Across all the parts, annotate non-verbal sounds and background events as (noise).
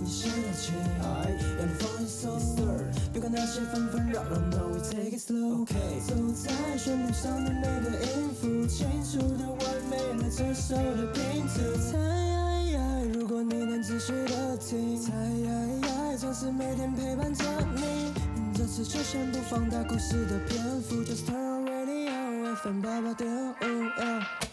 你现在起来让你放松别管那些纷纷扰扰，No we take it slow，ok。走在旋律上的每个音符，清楚的完美了这首的拼图。猜，如果你能仔细的听，猜，总是每天陪伴着你。这次就先不放大故事的篇幅，Just turn on radio FM 八八点五。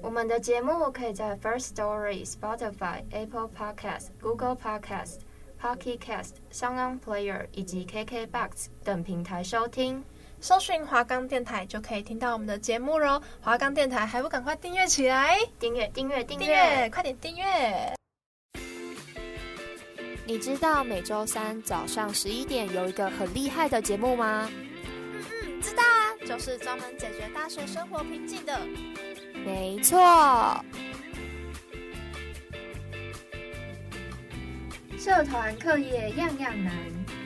我们的节目可以在 First Story、Spotify、Apple Podcast、Google Podcast、Pocket Cast、SoundOn Player 以及 KKBox 等平台收听。搜寻华冈电台就可以听到我们的节目喽！华冈电台还不赶快订阅起来？订阅订阅订阅，订阅快点订阅！你知道每周三早上十一点有一个很厉害的节目吗？嗯嗯，知道啊，就是专门解决大学生活瓶颈的。没错，社团课业样样难，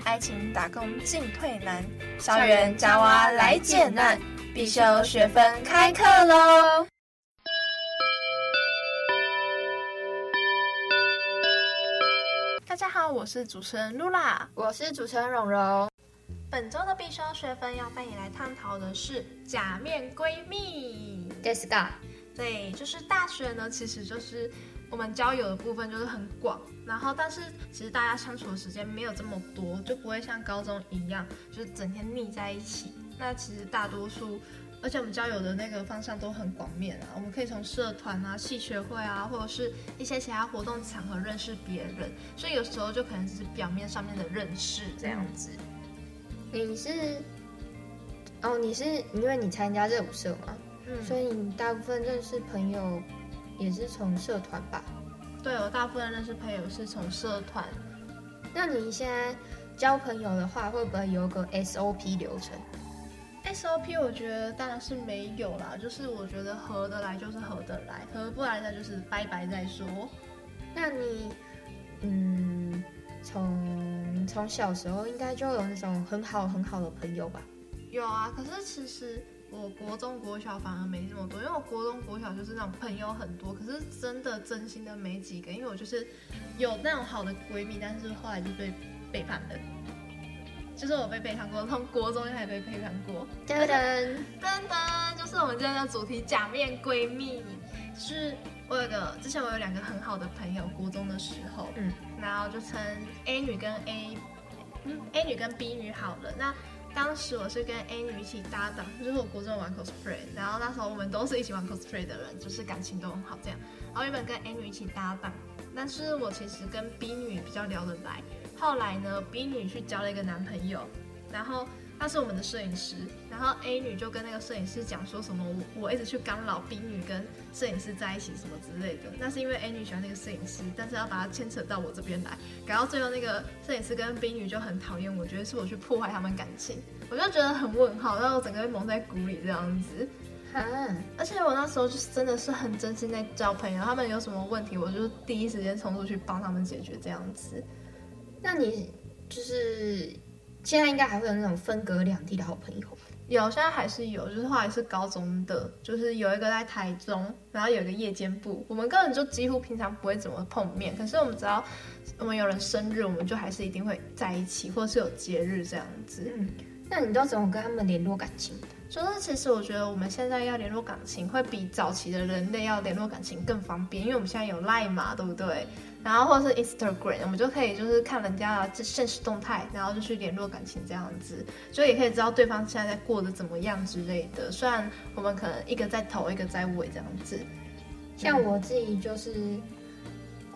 爱情打工进退难，校园夹娃来解难，必修学分开课喽！大家好，我是主持人露拉，我是主持人蓉蓉。本周的必修学分要带你来探讨的是假面闺蜜。ですが。对，就是大学呢，其实就是我们交友的部分就是很广，然后但是其实大家相处的时间没有这么多，就不会像高中一样，就是整天腻在一起。那其实大多数，而且我们交友的那个方向都很广面啊，我们可以从社团啊、系学会啊，或者是一些其他活动场合认识别人，所以有时候就可能只是表面上面的认识这样子。你是哦，你是因为你参加热舞社吗？ 嗯，所以你大部分认识朋友也是从社团吧？对，我大部分认识朋友是从社团。那你现在交朋友的话，会不会有个 SOP 流程？SOP 我觉得当然是没有啦，就是我觉得合得来就是合得来，合不来那就是拜拜再说。那你，嗯。从从小时候应该就有那种很好很好的朋友吧？有啊，可是其实我国中国小反而没这么多，因为我国中国小就是那种朋友很多，可是真的真心的没几个，因为我就是有那种好的闺蜜，但是后来就被背叛了，就是我被背叛过，从国中就还被背叛过。噔噔噔噔，就是我们今天的主题假面闺蜜，是。我有个之前我有两个很好的朋友，国中的时候，嗯，然后就称 A 女跟 A，嗯，A 女跟 B 女好了。那当时我是跟 A 女一起搭档，就是我国中玩 cosplay，然后那时候我们都是一起玩 cosplay 的人，就是感情都很好这样。然后原本跟 A 女一起搭档，但是我其实跟 B 女比较聊得来。后来呢，B 女去交了一个男朋友，然后。他是我们的摄影师，然后 A 女就跟那个摄影师讲说什么我我一直去干扰 B 女跟摄影师在一起什么之类的。那是因为 A 女喜欢那个摄影师，但是要把他牵扯到我这边来，搞到最后那个摄影师跟 B 女就很讨厌我，觉得是我去破坏他们感情，我就觉得很问号，然后我整个被蒙在鼓里这样子。嗯，而且我那时候就是真的是很真心在交朋友，他们有什么问题，我就第一时间冲出去帮他们解决这样子。那你就是。现在应该还会有那种分隔两地的好朋友，有，现在还是有，就是后来是高中的，就是有一个在台中，然后有一个夜间部，我们根本就几乎平常不会怎么碰面，可是我们只要我们有人生日，我们就还是一定会在一起，或者是有节日这样子。嗯，那你都怎么跟他们联络感情？就是其实我觉得我们现在要联络感情，会比早期的人类要联络感情更方便，因为我们现在有 Line 嘛，对不对？然后或者是 Instagram，我们就可以就是看人家的现实动态，然后就去联络感情这样子，就也可以知道对方现在在过得怎么样之类的。虽然我们可能一个在头，一个在尾这样子。像我自己就是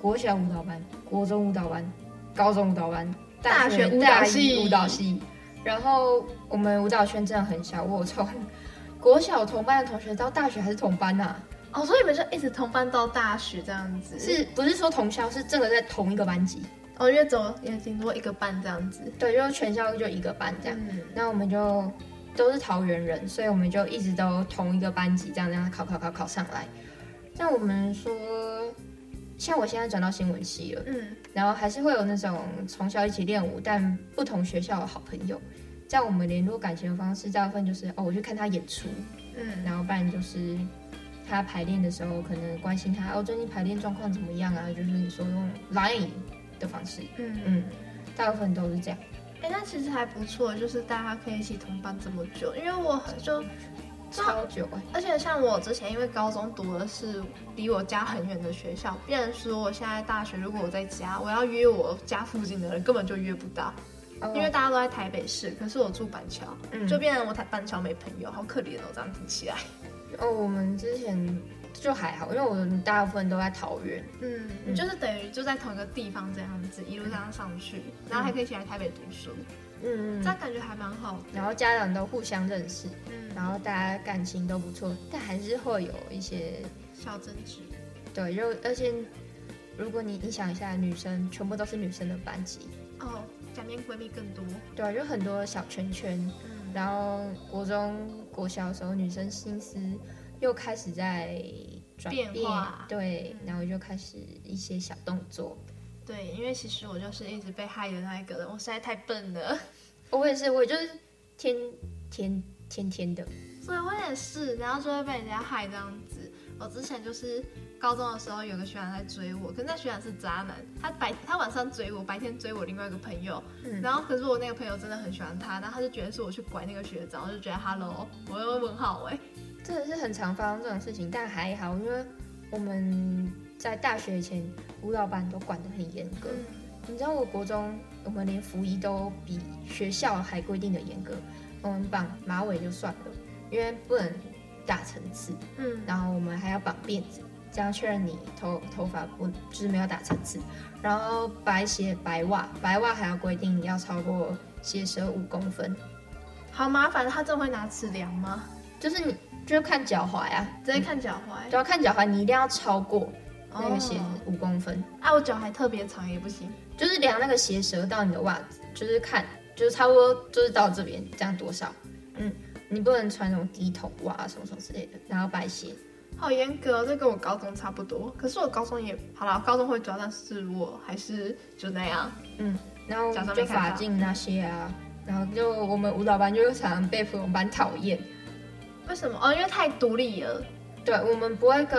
国小舞蹈班、国中舞蹈班、高中舞蹈班、大学舞蹈系、舞蹈系。然后我们舞蹈圈真的很小，我从国小同班的同学到大学还是同班呐、啊。哦，所以你们就一直同班到大学这样子，是不是说同校？是真的在同一个班级？哦，因为走也顶多一个班这样子。对，就全校就一个班这样。嗯，那我们就都是桃园人，所以我们就一直都同一个班级，这样这样考考考考上来。像我们说，像我现在转到新闻系了，嗯，然后还是会有那种从小一起练舞，但不同学校的好朋友。在我们联络感情的方式，大部分就是哦，我去看他演出，嗯，然后不然就是。他排练的时候，可能关心他哦，最近排练状况怎么样啊？就是你说用 Line 的方式，嗯嗯，大部分都是这样。哎、欸，那其实还不错，就是大家可以一起同班这么久，因为我就超久，而且像我之前因为高中读的是离我家很远的学校，变成说我现在大学如果我在家，我要约我家附近的人根本就约不到。因为大家都在台北市，可是我住板桥，嗯、就变成我台板桥没朋友，好可怜哦，这样听起来。哦，我们之前就还好，因为我们大部分都在桃园，嗯，嗯就是等于就在同一个地方这样子，一路上上去，嗯、然后还可以一起来台北读书，嗯，这样感觉还蛮好。然后家长都互相认识，嗯，然后大家感情都不错，但还是会有一些小争执。对，就而且如果你你想一下，女生全部都是女生的班级，哦。假面闺蜜更多，对啊，就很多小圈圈。嗯，然后国中、国小的时候，女生心思又开始在转变，变化，对，嗯，然后就开始一些小动作。对，因为其实我就是一直被害的那一个人，我实在太笨了。(laughs) 我也是，我就是天天天天的，所以我也是，然后就会被人家害这样子。我之前就是。高中的时候有个学长在追我，可是那学长是渣男，他白他晚上追我，白天追我另外一个朋友，嗯，然后可是我那个朋友真的很喜欢他，然后他就觉得是我去拐那个学长，我就觉得 Hello，我又问号哎，真的是很常发生这种事情，但还好，因为我们在大学以前舞蹈班都管得很严格，嗯，你知道我国中我们连服仪都比学校还规定的严格，我们绑马尾就算了，因为不能打层次，嗯，然后我们还要绑辫子。这样确认你头头发不就是没有打层次，然后白鞋白袜，白袜还要规定你要超过鞋舌五公分，好麻烦。他真会拿尺量吗？就是你就是看脚踝啊，直接看脚踝，就要看脚踝，你一定要超过那个鞋五公分。哦、啊，我脚还特别长也不行，就是量那个鞋舌到你的袜子，就是看就是差不多就是到这边这样多少，嗯，你不能穿那种低筒袜什么什么之类的，然后白鞋。好严格，这跟我高中差不多。可是我高中也好了，高中会抓，但是我还是就那样。嗯，然后就法禁那些啊，然后就我们舞蹈班就常常被普通班讨厌。为什么？哦，因为太独立了。对，我们不会跟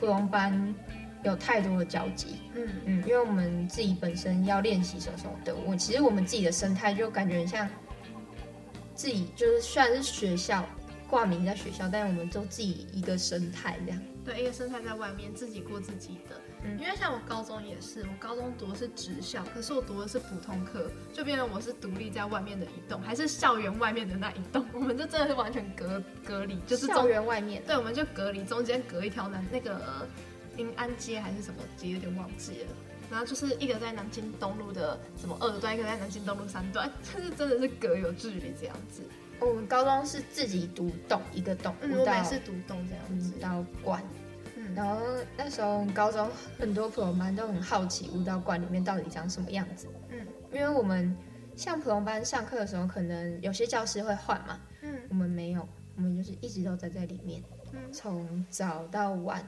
普通班有太多的交集。嗯嗯，因为我们自己本身要练习什么什么的。我其实我们自己的生态就感觉很像自己，就是虽然是学校。挂名在学校，但是我们都自己一个生态这样。对，一个生态在外面，自己过自己的。嗯，因为像我高中也是，我高中读的是职校，可是我读的是普通科，就变成我是独立在外面的一栋，还是校园外面的那一栋。(laughs) 我们就真的是完全隔隔离，就是校园外面。对，我们就隔离，中间隔一条南那个临安街还是什么街，有点忘记了。然后就是一个在南京东路的什么二段，一个在南京东路三段，(laughs) 就是真的是隔有距离这样子。我们高中是自己独栋一个栋，嗯，我们是独栋这样子，舞蹈馆。嗯，然后那时候高中很多普通班都很好奇舞蹈馆里面到底长什么样子。嗯，因为我们像普通班上课的时候，可能有些教室会换嘛。嗯，我们没有，我们就是一直都在在里面，嗯，从早到晚。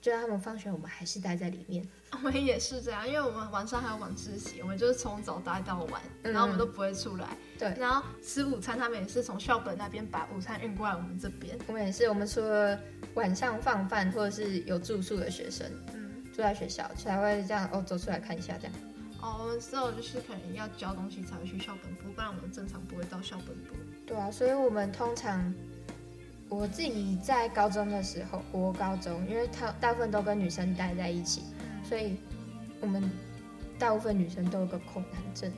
就让他们放学，我们还是待在里面。(laughs) 我们也是这样，因为我们晚上还有晚自习，我们就是从早待到晚，然后我们都不会出来。对，然后吃午餐，他们也是从校本那边把午餐运过来我们这边。我们也是，我们除了晚上放饭或者是有住宿的学生，嗯，住在学校才会这样哦，走出来看一下这样。哦，我们之后就是可能要交东西才会去校本部，不然我们正常不会到校本部。对啊，所以我们通常。我自己在高中的时候，我高中，因为他大部分都跟女生待在一起，所以我们大部分女生都有个恐男症。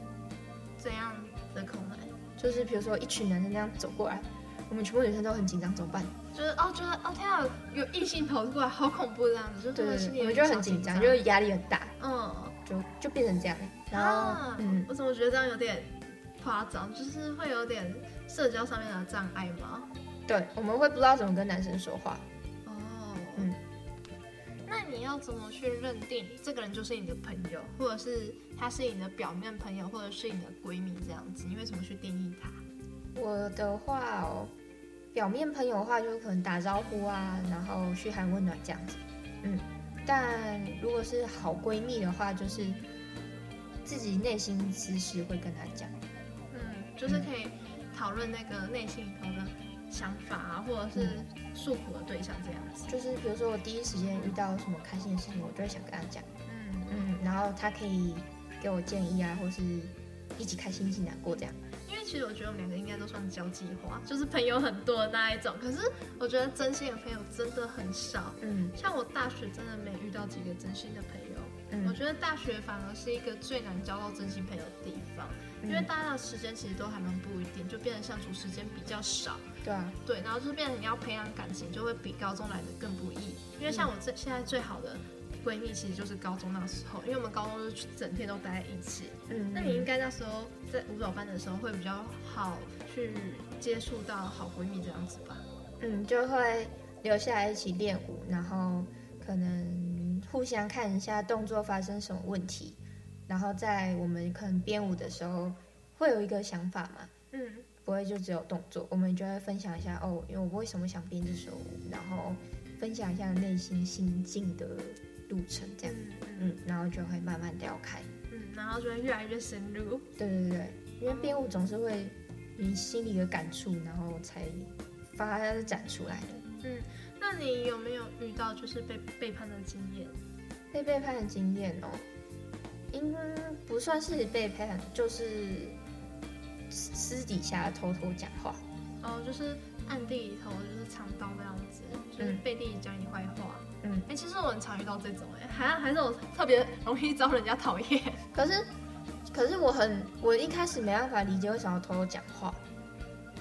怎样的恐男？就是比如说一群男生这样走过来，我们全部女生都很紧张，怎么办？就是哦，觉得哦天啊，有异性跑过来，好恐怖这样子，就对，对，对，我们就很紧张，就是压力很大，嗯，就就变成这样。然后，啊、嗯，我怎么觉得这样有点夸张？就是会有点社交上面的障碍吗？对，我们会不知道怎么跟男生说话。哦，嗯，那你要怎么去认定这个人就是你的朋友，或者是他是你的表面朋友，或者是你的闺蜜这样子？你为什么去定义他？我的话哦，表面朋友的话就可能打招呼啊，然后嘘寒问暖这样子。嗯，但如果是好闺蜜的话，就是自己内心私事会跟他讲。嗯，就是可以讨论那个内心里头的。想法啊，或者是诉苦的对象这样子。就是比如说我第一时间遇到什么开心的事情，我就会想跟他讲，嗯嗯，然后他可以给我建议啊，或是一起开心一起难过这样。因为其实我觉得我们两个应该都算交际花，就是朋友很多的那一种。可是我觉得真心的朋友真的很少。嗯，像我大学真的没遇到几个真心的朋友。嗯，我觉得大学反而是一个最难交到真心朋友的地方。因为大家的时间其实都还蛮不一定，就变得相处时间比较少。对啊，对，然后就是变成你要培养感情，就会比高中来的更不易。因为像我这现在最好的闺蜜，其实就是高中那时候，因为我们高中是整天都待在一起。嗯，那你应该那时候在舞蹈班的时候会比较好去接触到好闺蜜这样子吧？嗯，就会留下来一起练舞，然后可能互相看一下动作发生什么问题。然后在我们可能编舞的时候，会有一个想法嘛，嗯，不会就只有动作，我们就会分享一下哦，因为我为什么想编这首舞，然后分享一下内心心境的路程，这样，嗯，嗯，然后就会慢慢聊开，嗯，然后就会越来越深入，对对对，因为编舞总是会你心里的感触，然后才发展出来的，嗯，那你有没有遇到就是被背叛的经验？被背叛的经验哦。应该不算是背叛，就是私底下偷偷讲话。哦，就是暗地里头就是藏刀这样子，就是背地里讲你坏话。嗯，哎、欸，其实我很常遇到这种，哎，还还是我特别容易招人家讨厌。可是，可是我很，我一开始没办法理解为什么要偷偷讲话。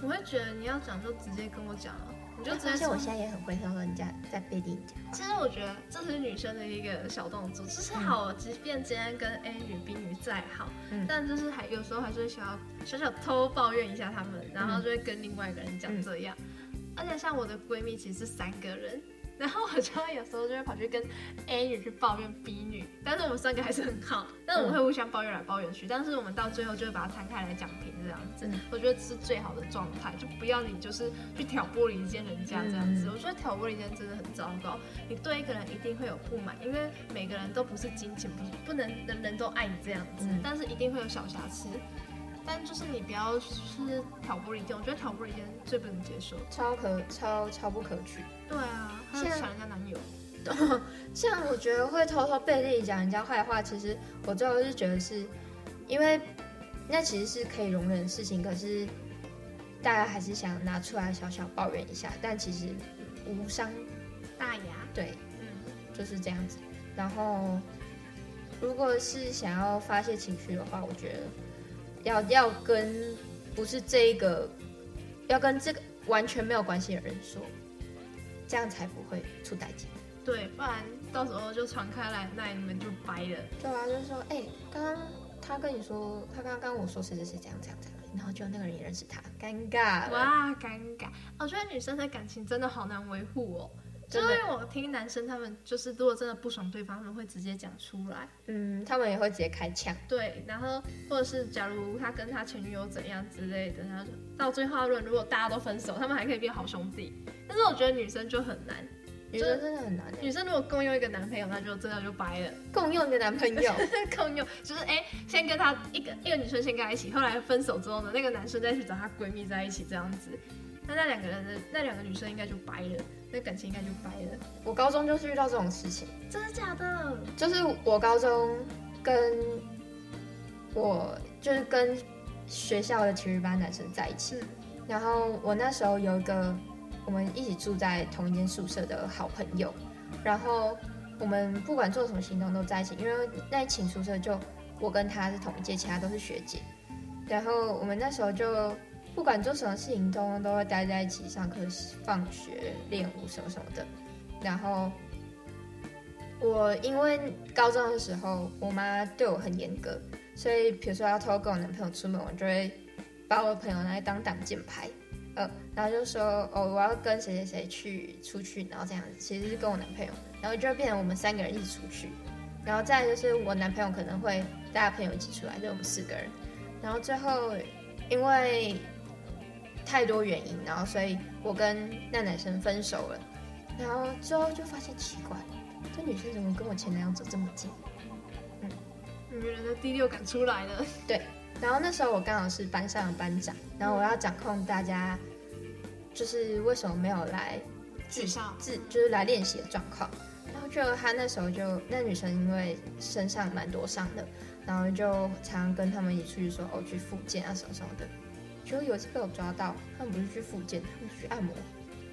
我会觉得你要讲就直接跟我讲了。就而且我现在也很会偷人家在背地里讲。其实我觉得这是女生的一个小动作，就是好，即便今天跟 A 女、B 女再好，嗯、但就是还有时候还是会想要小小偷抱怨一下他们，然后就会跟另外一个人讲这样。嗯、而且像我的闺蜜其实是三个人。然后我就会有时候就会跑去跟 A 女去抱怨 B 女，但是我们三个还是很好，但是我们会互相抱怨来抱怨去，但是我们到最后就会把它摊开来讲平这样子。嗯、我觉得这是最好的状态，就不要你就是去挑拨离间人家这样子。嗯、我觉得挑拨离间真的很糟糕，你对一个人一定会有不满，因为每个人都不是金钱，不不能人人都爱你这样子，嗯、但是一定会有小瑕疵。但就是你不要是挑拨离间，我觉得挑拨离间最不能接受，超可超超不可取。对啊，像抢人家男友，(laughs) 像我觉得会偷偷背地里讲人家坏话，其实我最后是觉得是，因为那其实是可以容忍的事情，可是大家还是想拿出来小小抱怨一下，但其实无伤大雅。对，嗯，就是这样子。然后如果是想要发泄情绪的话，我觉得。要要跟不是这一个，要跟这个完全没有关系的人说，这样才不会出代志。对，不然到时候就传开来，那你们就掰了。对啊，就是说，哎、欸，刚刚他跟你说，他刚刚跟我说谁谁谁这样这样这样，然后就那个人也认识他，尴尬。哇，尴尬！我觉得女生的感情真的好难维护哦。就因为我听男生他们就是，如果真的不爽对方，他们会直接讲出来。嗯，他们也会直接开枪。对，然后或者是假如他跟他前女友怎样之类的，然后到最后论，如果大家都分手，他们还可以变好兄弟。但是我觉得女生就很难，女生真的很难。女生如果共用一个男朋友，那就真的就掰了。共用一个男朋友，(laughs) 共用就是哎、欸，先跟他一个一个女生先跟他一起，后来分手之后呢，那个男生再去找他闺蜜在一起这样子，那那两个人的那两个女生应该就掰了。那感情应该就掰了。我高中就是遇到这种事情，真的假的？就是我高中跟我就是跟学校的体育班男生在一起，然后我那时候有一个我们一起住在同一间宿舍的好朋友，然后我们不管做什么行动都在一起，因为那一寝宿舍就我跟他是同一届，其他都是学姐，然后我们那时候就。不管做什么事情通通都会待在一起，上课、放学、练舞什么什么的。然后我因为高中的时候，我妈对我很严格，所以比如说要偷跟我男朋友出门，我就会把我的朋友拿来当挡箭牌，呃，然后就说哦，我要跟谁谁谁去出去，然后这样子，其实是跟我男朋友，然后就变成我们三个人一起出去。然后再就是我男朋友可能会带他朋友一起出来，就我们四个人。然后最后因为太多原因，然后所以我跟那男生分手了，然后之后就发现奇怪，这女生怎么跟我前男友走这么近？嗯，女人的第六感出来了。对，然后那时候我刚好是班上的班长，然后我要掌控大家就是为什么没有来自校自就是来练习的状况。然后就他那时候就那女生因为身上蛮多伤的，然后就常常跟他们一起出去说哦去复健啊什么什么的。就有一次被我抓到，他们不是去复健，他们去按摩。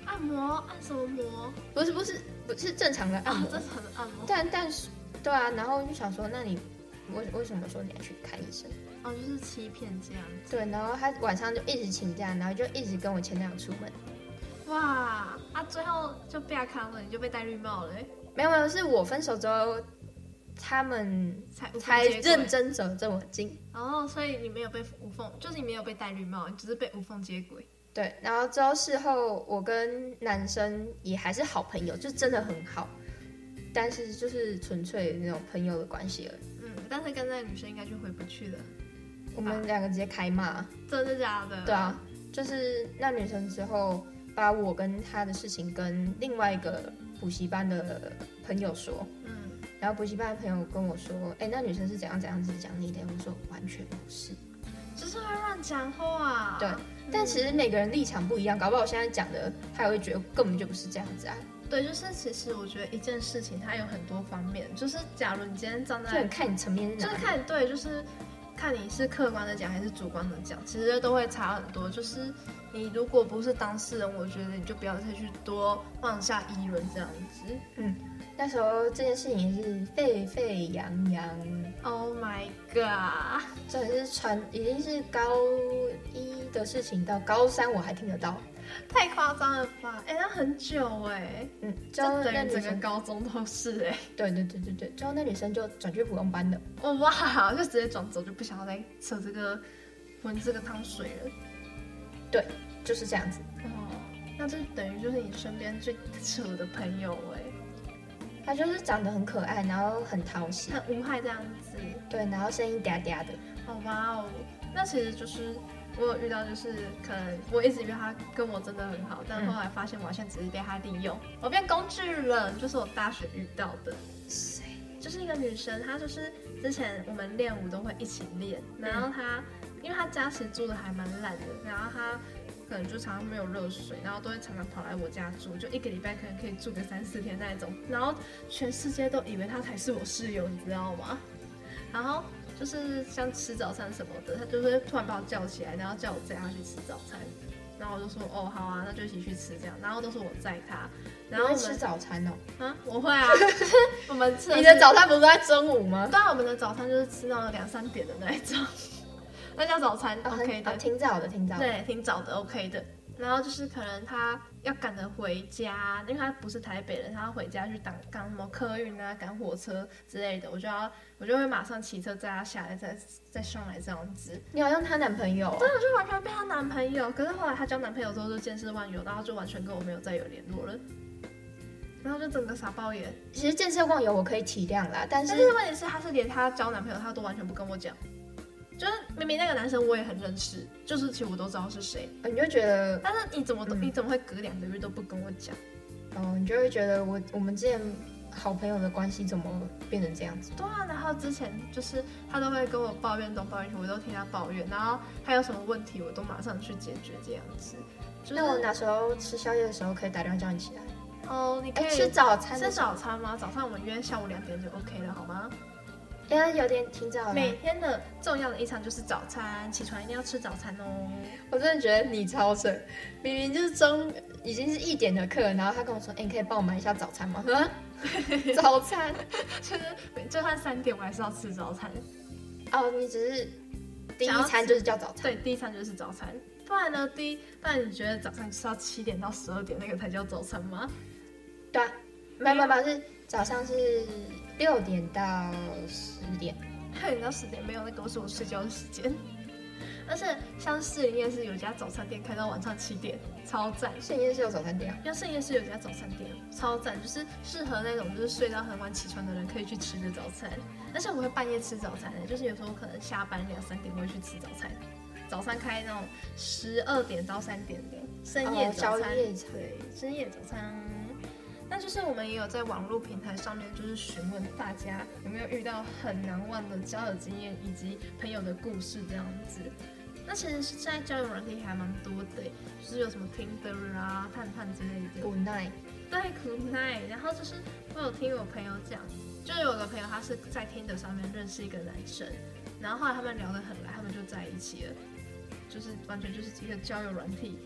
按摩？按什么摩？不是不是不是正常的按摩，哦、正常的按摩。但但是对啊，然后就想说，那你为为什么说你要去看医生？哦，就是欺骗这样子。对，然后他晚上就一直请假，然后就一直跟我前男友出门。哇，啊，最后就被他看了，你就被戴绿帽了。没有没有，是我分手之后，他们才才认真走这么近。哦，所以你没有被无缝，就是你没有被戴绿帽，你只是被无缝接轨。对，然后之后事后，我跟男生也还是好朋友，就真的很好，但是就是纯粹那种朋友的关系而已。嗯，但是跟那个女生应该就回不去了。我们两个直接开骂。真的假的？对啊，就是那女生之后把我跟她的事情跟另外一个补习班的朋友说。嗯。然后补习班的朋友跟我说：“哎，那女生是怎样怎样子讲你的？”我说：“完全不是，只是会乱讲话。”对。但其实每个人立场不一样，搞不好我现在讲的，他也会觉得根本就不是这样子啊。对，就是其实我觉得一件事情它有很多方面，就是假如你今天站在，就很看你层面就是看对，就是看你是客观的讲还是主观的讲，其实都会差很多。就是你如果不是当事人，我觉得你就不要再去多妄下议论这样子。嗯。那时候这件事情是沸沸扬扬，Oh my god！这也是传，已经是高一的事情，到高三我还听得到，太夸张了吧？哎、欸，那很久哎、欸，嗯，就等于整个高中都是哎、欸，对对对对对，之后那女生就转去普通班了，哦哇，就直接转走，就不想要再扯这个混这个汤水了，对，就是这样子，哦，那这等于就是你身边最扯的朋友哎、欸。他就是长得很可爱，然后很讨喜，很无害这样子。对，然后声音嗲嗲的。好哇哦，那其实就是我有遇到，就是可能我一直以为他跟我真的很好，但后来发现我好像只是被他利用，嗯、我变工具人。就是我大学遇到的，谁？就是一个女生，她就是之前我们练舞都会一起练，然后她、嗯、因为她家其实住的还蛮烂的，然后她。可能就常常没有热水，然后都会常常跑来我家住，就一个礼拜可能可以住个三四天那种。然后全世界都以为他才是我室友，你知道吗？然后就是像吃早餐什么的，他就会突然把我叫起来，然后叫我载他去吃早餐。然后我就说哦好啊，那就一起去吃这样。然后都是我载他。然后吃早餐哦？啊，我会啊。(laughs) 我们吃。你的早餐不是在中午吗？对啊，我们的早餐就是吃到了两三点的那一种。那叫早餐，OK 的，挺早的，挺早的，对，挺早的，OK 的。然后就是可能他要赶着回家，因为他不是台北人，他要回家去赶赶什么客运啊，赶火车之类的，我就要我就会马上骑车载他下来，再再上来这样子。你好像她男朋友，真的就完全被她男朋友。可是后来她交男朋友之后就见识万有，然后就完全跟我没有再有联络了，然后就整个傻爆眼。其实见识万有我可以体谅啦，但是但是问题是她是连她交男朋友她都完全不跟我讲。就是明明那个男生我也很认识，就是其实我都知道是谁，你就觉得，但是你怎么都、嗯、你怎么会隔两个月都不跟我讲？哦，你就会觉得我我们之前好朋友的关系怎么变成这样子？对啊，然后之前就是他都会跟我抱怨东抱怨西，我都听他抱怨，然后他有什么问题我都马上去解决这样子。那、就是、我哪时候吃宵夜的时候可以打电话叫你起来？哦，你可以吃早餐？吃早餐吗？早上我们约下午两点就 OK 了，好吗？因为有点挺早的。每天的重要的一餐就是早餐，起床一定要吃早餐哦。我真的觉得你超神，明明就是中已经是一点的课，然后他跟我说：“哎、欸，你可以帮我买一下早餐吗？” (laughs) 早餐就是就算三点我还是要吃早餐。哦，你只是第一餐就是叫早餐？对，第一餐就是早餐。不然呢？第一，不然你觉得早上是要七点到十二点那个才叫早餐吗？对啊，没有没有，是早上是。六点到十点，六点到十点没有，那个是我睡觉的时间。(laughs) 而且像士林夜市有家早餐店开到晚上七点，超赞。士林夜市有早餐店啊？像士林夜市有家早餐店，超赞，就是适合那种就是睡到很晚起床的人可以去吃的早餐。而且我会半夜吃早餐的，就是有时候可能下班两三点会去吃早餐。早餐开那种十二点到三点的深夜早餐，对，深夜早餐。那就是我们也有在网络平台上面，就是询问大家有没有遇到很难忘的交友经验以及朋友的故事这样子。那其实现在交友软体还蛮多的，就是有什么 Tinder 啊、探探之类的。Good night。对，Good night。然后就是我有听我朋友讲，就有个朋友他是在 Tinder 上面认识一个男生，然后后来他们聊得很来，他们就在一起了，就是完全就是一个交友软体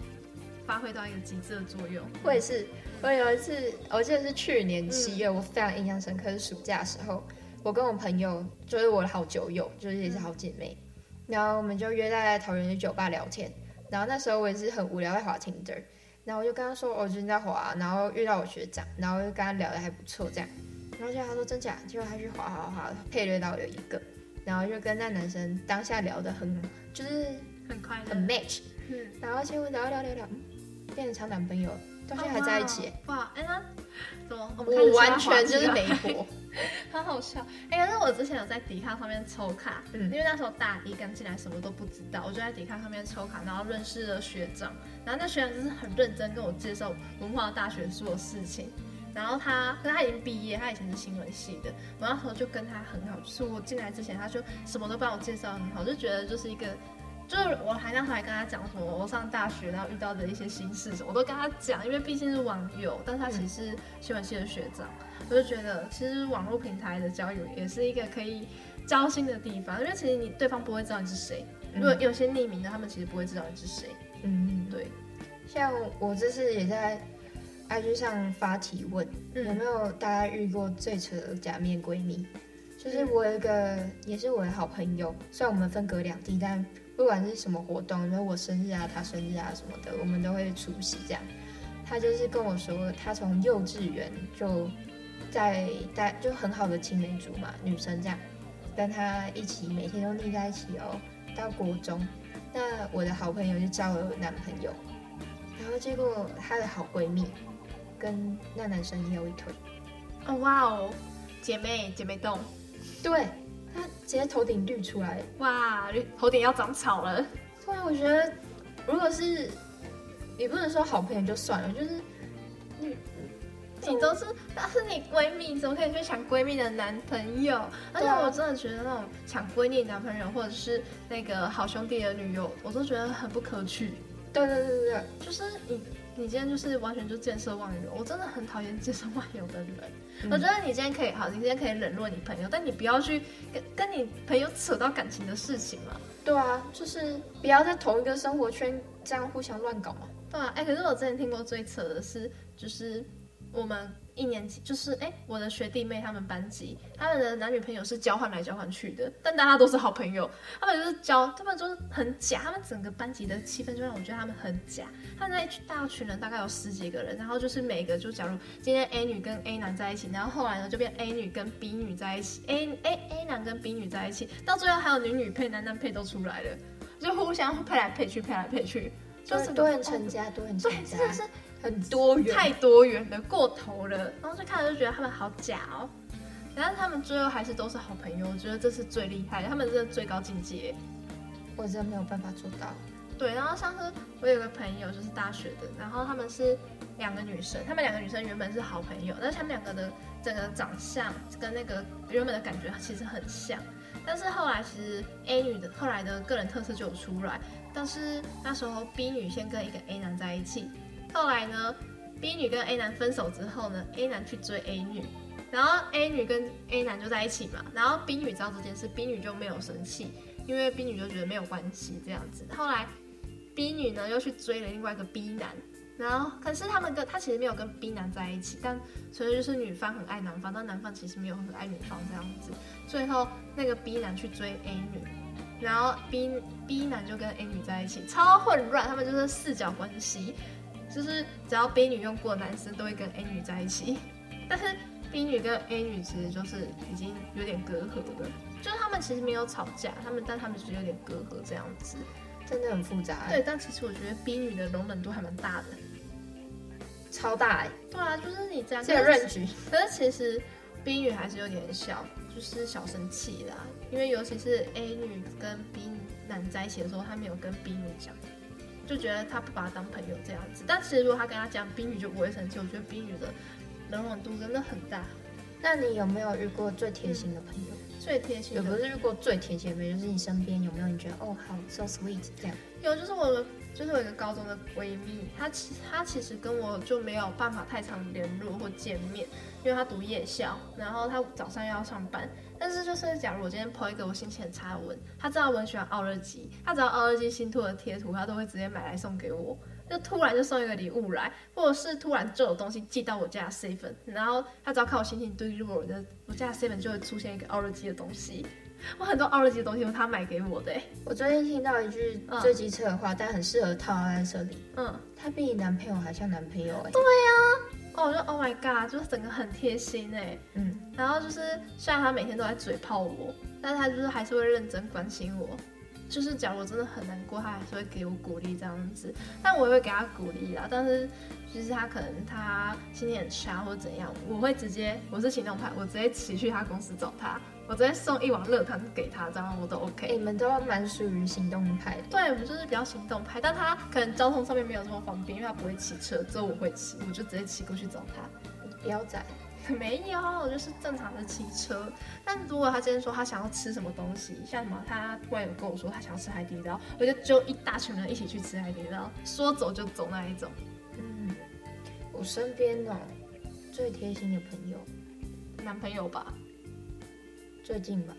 发挥到一个极致的作用。我也是，我有一次，我记得是去年七月，嗯、我非常印象深刻，是暑假的时候，我跟我朋友，就是我的好酒友，就是也是好姐妹。嗯。然后我们就约在桃园的酒吧聊天，然后那时候我也是很无聊在滑 Tinder，然后我就跟他说，我最近在滑，然后遇到我学长，然后就跟他聊的还不错这样，然后就他说真假，结果他去滑滑滑配对到有一个，然后就跟那男生当下聊得很就是很快乐。很 match，嗯，然后结果聊聊聊聊，变成成男朋友，到现在还在一起，哇，哎那怎么我，我完全就是媒婆。很好笑，哎、欸，可是我之前有在迪卡上面抽卡，嗯，因为那时候大一刚进来，什么都不知道，我就在迪卡上面抽卡，然后认识了学长，然后那学长就是很认真跟我介绍文化大学所有事情，然后他，可是他已经毕业，他以前是新闻系的，我那时候就跟他很好，就是我进来之前，他就什么都帮我介绍很好，就觉得就是一个。就是我还那时候还跟他讲什么我上大学然后遇到的一些心事什么，我都跟他讲，因为毕竟是网友，但他其实是新闻系的学长，我就觉得其实网络平台的交友也是一个可以交心的地方，因为其实你对方不会知道你是谁，如果有些匿名的，他们其实不会知道你是谁。嗯，对。像我这次也在 IG 上发提问，嗯、有没有大家遇过最扯的假面闺蜜？就是我有一个也是我的好朋友，虽然我们分隔两地，但。不管是什么活动，比如我生日啊、他生日啊什么的，我们都会出席。这样，他就是跟我说，他从幼稚园就在在，就很好的青梅竹马女生这样，跟他一起每天都腻在一起哦。到国中，那我的好朋友就交了男朋友，然后结果她的好闺蜜跟那男生也有一腿。哦哇哦，姐妹姐妹洞，对。他直接头顶绿出来，哇，头顶要长草了。突然，我觉得如果是，也不能说好朋友就算了，就是你，你都是，那是你闺蜜，怎么可以去抢闺蜜的男朋友？而且我真的觉得那种抢闺蜜男朋友，或者是那个好兄弟的女友，我都觉得很不可取。对对对对对，就是你。你今天就是完全就见色忘友，我真的很讨厌见色忘友的人。嗯、我觉得你今天可以好，你今天可以冷落你朋友，但你不要去跟跟你朋友扯到感情的事情嘛。对啊，就是不要在同一个生活圈这样互相乱搞嘛。对啊，哎、欸，可是我之前听过最扯的是，就是我们。一年级就是哎、欸，我的学弟妹他们班级，他们的男女朋友是交换来交换去的，但大家都是好朋友。他们就是交，他们就是很假，他们整个班级的气氛就让我觉得他们很假。他们那一群大群人大概有十几个人，然后就是每个就假如今天 A 女跟 A 男在一起，然后后来呢就变 A 女跟 B 女在一起，A A A 男跟 B 女在一起，到最后还有女女配、男男配都出来了，就互相配来配去，配来配去，就是多元成家，多元成家。对，是很多元，太多元的，过头了。然后就看着就觉得他们好假哦，但是他们最后还是都是好朋友，我觉得这是最厉害的，他们是最高境界。我真的没有办法做到。对，然后上次我有个朋友就是大学的，然后他们是两个女生，他们两个女生原本是好朋友，但是他们两个的整个长相跟那个原本的感觉其实很像，但是后来其实 A 女的后来的个人特色就有出来，但是那时候 B 女先跟一个 A 男在一起。后来呢，B 女跟 A 男分手之后呢，A 男去追 A 女，然后 A 女跟 A 男就在一起嘛。然后 B 女知道这件事，B 女就没有生气，因为 B 女就觉得没有关系这样子。后来 B 女呢又去追了另外一个 B 男，然后可是他们跟他其实没有跟 B 男在一起，但纯粹就是女方很爱男方，但男方其实没有很爱女方这样子。最后那个 B 男去追 A 女，然后 B B 男就跟 A 女在一起，超混乱，他们就是四角关系。就是只要 B 女用过的男生都会跟 A 女在一起，但是 B 女跟 A 女其实就是已经有点隔阂了，就是他们其实没有吵架，他们但他们其实有点隔阂这样子，真的很复杂。对，但其实我觉得 B 女的容忍度还蛮大的，超大哎。对啊，就是你这样这个 range，可是其实 B 女还是有点小，就是小生气啦，因为尤其是 A 女跟 B 男在一起的时候，他没有跟 B 女讲。就觉得他不把他当朋友这样子，但其实如果他跟他讲冰雨就不会生气。我觉得冰雨的容忍度真的很大。那你有没有遇过最贴心的朋友？嗯、最贴心的，有不是遇过最贴心的朋友，就是你身边有没有你觉得哦好 so sweet 这样？有，就是我的，就是我一个高中的闺蜜，她其她其实跟我就没有办法太常联络或见面，因为她读夜校，然后她早上要上班。但是就是假如我今天 po 一个我心情很差的文，他知道我很喜欢奥乐基，他只要奥乐基新出的贴图，他都会直接买来送给我。就突然就送一个礼物来，或者是突然就有东西寄到我家的 seven，然后他只要看我心情低落，我的我家的 seven 就会出现一个奥乐基的东西。我很多奥乐基的东西都他买给我的。我最近听到一句最机车的话，嗯、但很适合套在这里。嗯，他比你男朋友还像男朋友哎。对呀、啊，哦，我就 Oh my God，就是整个很贴心哎。嗯，然后就是虽然他每天都在嘴炮我，但是他就是还是会认真关心我。就是假如我真的很难过，他还是会给我鼓励这样子，但我也会给他鼓励啦。但是其实他可能他心情很差或怎样，我会直接我是行动派，我直接骑去他公司找他，我直接送一碗热汤给他，这样我都 OK。欸，你们都蛮属于行动派的。对，我们就是比较行动派，但他可能交通上面没有这么方便，因为他不会骑车，只有我会骑，我就直接骑过去找他。不要宰。(laughs) 没有，就是正常的骑车。但如果他今天说他想要吃什么东西，像什么，他突然有跟我说他想要吃海底捞，我就就一大群人一起去吃海底捞，说走就走那一种。嗯，我身边哦，最贴心的朋友，男朋友吧，最近吧。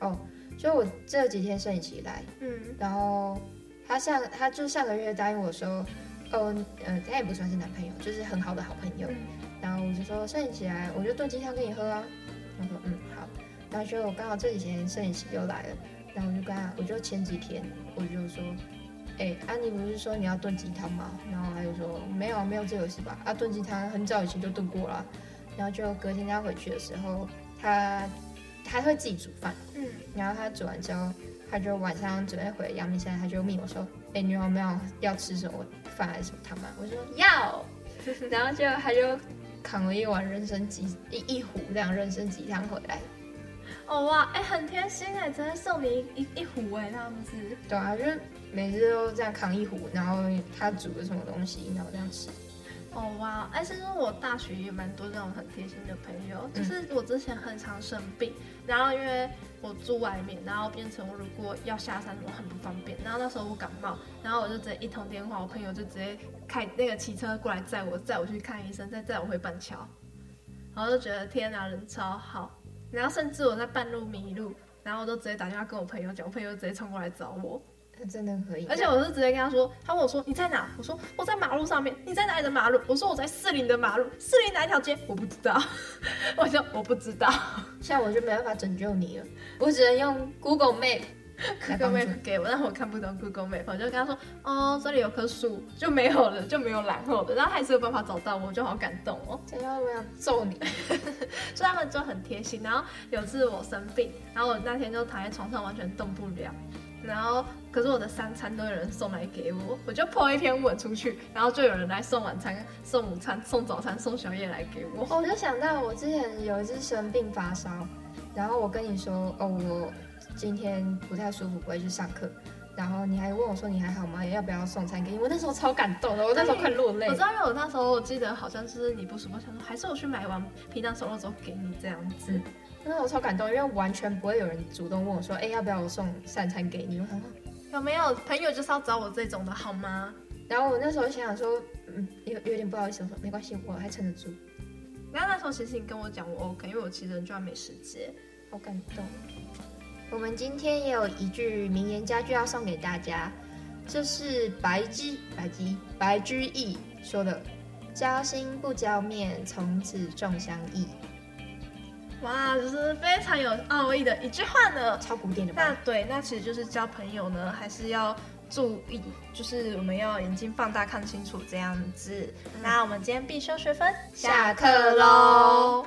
哦，就我这几天生理期来，嗯，然后他上他就上个月答应我说，哦，呃，他也不算是男朋友，就是很好的好朋友。嗯然后我就说摄影起来，我就炖鸡汤给你喝啊。他说嗯好。然后就刚好这几天摄影师又来了，然后我就跟他，我就前几天我就说，哎，安妮不是说你要炖鸡汤吗？然后他就说没有没有这回事吧？啊，炖鸡汤很早以前就炖过了。然后就隔天他回去的时候，他他会自己煮饭，嗯，然后他煮完之后，他就晚上准备回阳明山，他就问我说，哎，你有没有要吃什么饭还是什么汤吗？我就说要，(laughs) 然后就他就。扛了一碗人参鸡一一壶这样人参鸡汤回来，哦哇，哎、欸，很贴心哎，真的送你一一一壶哎，那样子。对啊，就是每次都这样扛一壶，然后他煮的什么东西，然后这样吃。哦哇，哎，其实我大学也蛮多这种很贴心的朋友，就是我之前很常生病，嗯、然后因为我住外面，然后变成我如果要下山什么很不方便，然后那时候我感冒，然后我就直接一通电话，我朋友就直接开那个骑车过来载我，载我去看医生，再载我回板桥，然后就觉得天哪，人超好，然后甚至我在半路迷路，然后我都直接打电话跟我朋友讲，我朋友直接冲过来找我。真的可以，而且我是直接跟他说，他问我说你在哪？我说我在马路上面。你在哪里的马路？我说我在士林的马路。士林哪一条街？我不知道。(laughs) 我说我不知道。现在我就没办法拯救你了，我只能用 Google Map。Google Map 给我，但我看不懂 Google Map，我就跟他说哦，这里有棵树，就没有了，就没有然后的，然后还是有办法找到我，就好感动哦。真的，我想揍你？(laughs) 所以他们就很贴心。然后有次我生病，然后我那天就躺在床上完全动不了。然后，可是我的三餐都有人送来给我，我就 po 一篇文出去，然后就有人来送晚餐、送午餐、送早餐、送宵夜来给我。我就想到我之前有一次生病发烧，然后我跟你说，哦，我今天不太舒服，不会去上课，然后你还问我说你还好吗？要不要送餐给你？我那时候超感动的，我那时候快落泪。我知道，因为我那时候我记得好像是你不舒服，我想说还是我去买完皮蛋瘦肉粥给你这样子。嗯那我超感动，因为完全不会有人主动问我说：“哎、欸，要不要我送三餐给你？”我想说有没有朋友就是要找我这种的好吗？然后我那时候想想说，嗯，有有点不好意思，我说没关系，我还撑得住。然后那时候其实你跟我讲我 OK，因为我骑着就要美食街，好感动。我们今天也有一句名言佳句要送给大家，这是白居白居白居易说的：“交心不交面，从此重相忆。”哇，就是非常有奥义的一句话呢，超古典的吧？那对，那其实就是交朋友呢，还是要注意，就是我们要眼睛放大看清楚这样子。嗯、那我们今天必修学分下课喽。